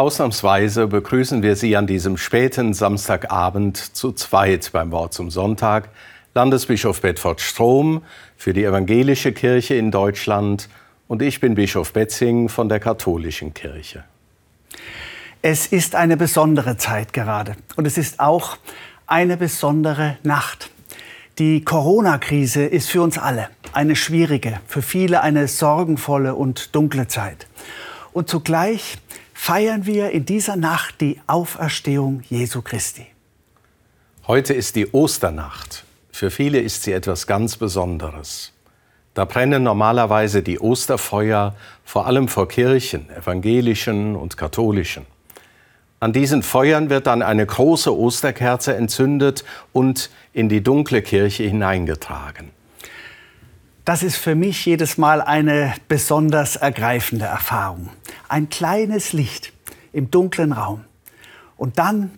Ausnahmsweise begrüßen wir Sie an diesem späten Samstagabend zu zweit beim Wort zum Sonntag. Landesbischof Bedford Strom für die evangelische Kirche in Deutschland und ich bin Bischof Betzing von der katholischen Kirche. Es ist eine besondere Zeit gerade und es ist auch eine besondere Nacht. Die Corona-Krise ist für uns alle eine schwierige, für viele eine sorgenvolle und dunkle Zeit. Und zugleich feiern wir in dieser Nacht die Auferstehung Jesu Christi. Heute ist die Osternacht. Für viele ist sie etwas ganz Besonderes. Da brennen normalerweise die Osterfeuer vor allem vor Kirchen, evangelischen und katholischen. An diesen Feuern wird dann eine große Osterkerze entzündet und in die dunkle Kirche hineingetragen. Das ist für mich jedes Mal eine besonders ergreifende Erfahrung. Ein kleines Licht im dunklen Raum. Und dann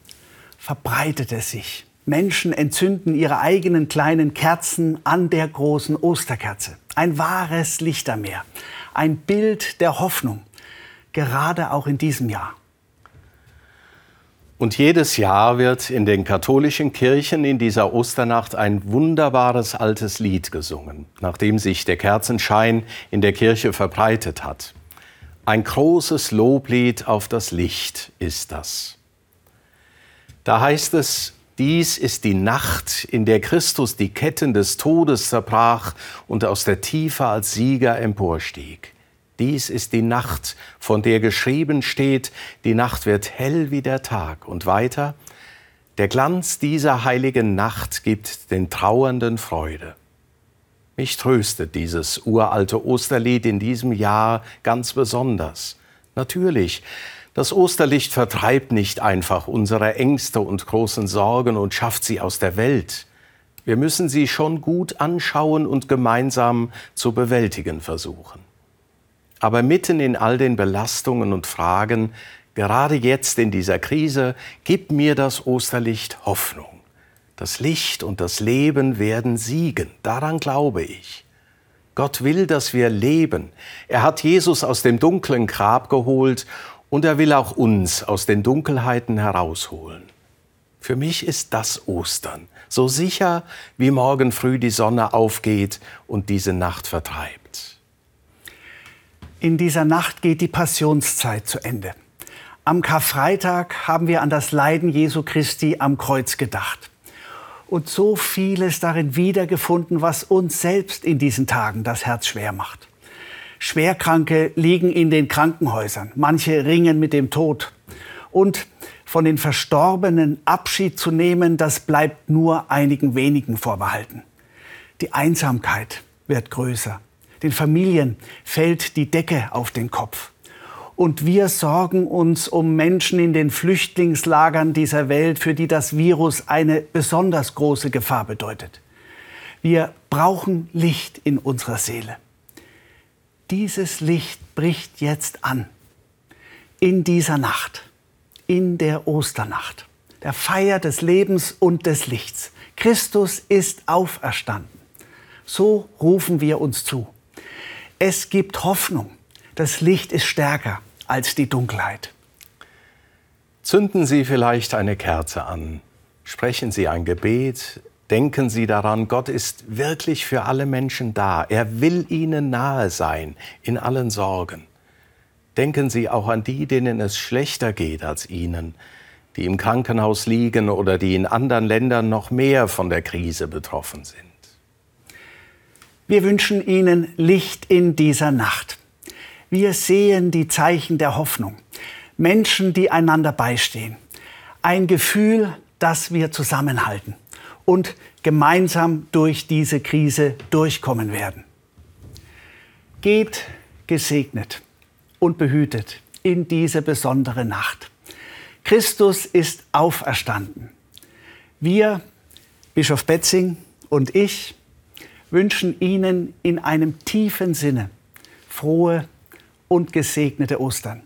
verbreitet es sich. Menschen entzünden ihre eigenen kleinen Kerzen an der großen Osterkerze. Ein wahres Lichtermeer. Ein Bild der Hoffnung. Gerade auch in diesem Jahr. Und jedes Jahr wird in den katholischen Kirchen in dieser Osternacht ein wunderbares altes Lied gesungen, nachdem sich der Kerzenschein in der Kirche verbreitet hat. Ein großes Loblied auf das Licht ist das. Da heißt es, dies ist die Nacht, in der Christus die Ketten des Todes zerbrach und aus der Tiefe als Sieger emporstieg. Dies ist die Nacht, von der geschrieben steht, die Nacht wird hell wie der Tag. Und weiter, der Glanz dieser heiligen Nacht gibt den Trauernden Freude. Mich tröstet dieses uralte Osterlied in diesem Jahr ganz besonders. Natürlich, das Osterlicht vertreibt nicht einfach unsere Ängste und großen Sorgen und schafft sie aus der Welt. Wir müssen sie schon gut anschauen und gemeinsam zu bewältigen versuchen. Aber mitten in all den Belastungen und Fragen, gerade jetzt in dieser Krise, gibt mir das Osterlicht Hoffnung. Das Licht und das Leben werden siegen, daran glaube ich. Gott will, dass wir leben. Er hat Jesus aus dem dunklen Grab geholt und er will auch uns aus den Dunkelheiten herausholen. Für mich ist das Ostern, so sicher wie morgen früh die Sonne aufgeht und diese Nacht vertreibt. In dieser Nacht geht die Passionszeit zu Ende. Am Karfreitag haben wir an das Leiden Jesu Christi am Kreuz gedacht. Und so vieles darin wiedergefunden, was uns selbst in diesen Tagen das Herz schwer macht. Schwerkranke liegen in den Krankenhäusern, manche ringen mit dem Tod. Und von den Verstorbenen Abschied zu nehmen, das bleibt nur einigen wenigen vorbehalten. Die Einsamkeit wird größer. Den Familien fällt die Decke auf den Kopf. Und wir sorgen uns um Menschen in den Flüchtlingslagern dieser Welt, für die das Virus eine besonders große Gefahr bedeutet. Wir brauchen Licht in unserer Seele. Dieses Licht bricht jetzt an. In dieser Nacht, in der Osternacht, der Feier des Lebens und des Lichts. Christus ist auferstanden. So rufen wir uns zu. Es gibt Hoffnung. Das Licht ist stärker als die Dunkelheit. Zünden Sie vielleicht eine Kerze an. Sprechen Sie ein Gebet. Denken Sie daran, Gott ist wirklich für alle Menschen da. Er will ihnen nahe sein in allen Sorgen. Denken Sie auch an die, denen es schlechter geht als Ihnen, die im Krankenhaus liegen oder die in anderen Ländern noch mehr von der Krise betroffen sind. Wir wünschen Ihnen Licht in dieser Nacht. Wir sehen die Zeichen der Hoffnung. Menschen, die einander beistehen. Ein Gefühl, dass wir zusammenhalten und gemeinsam durch diese Krise durchkommen werden. Geht gesegnet und behütet in diese besondere Nacht. Christus ist auferstanden. Wir, Bischof Betzing und ich, wünschen Ihnen in einem tiefen Sinne frohe und gesegnete Ostern.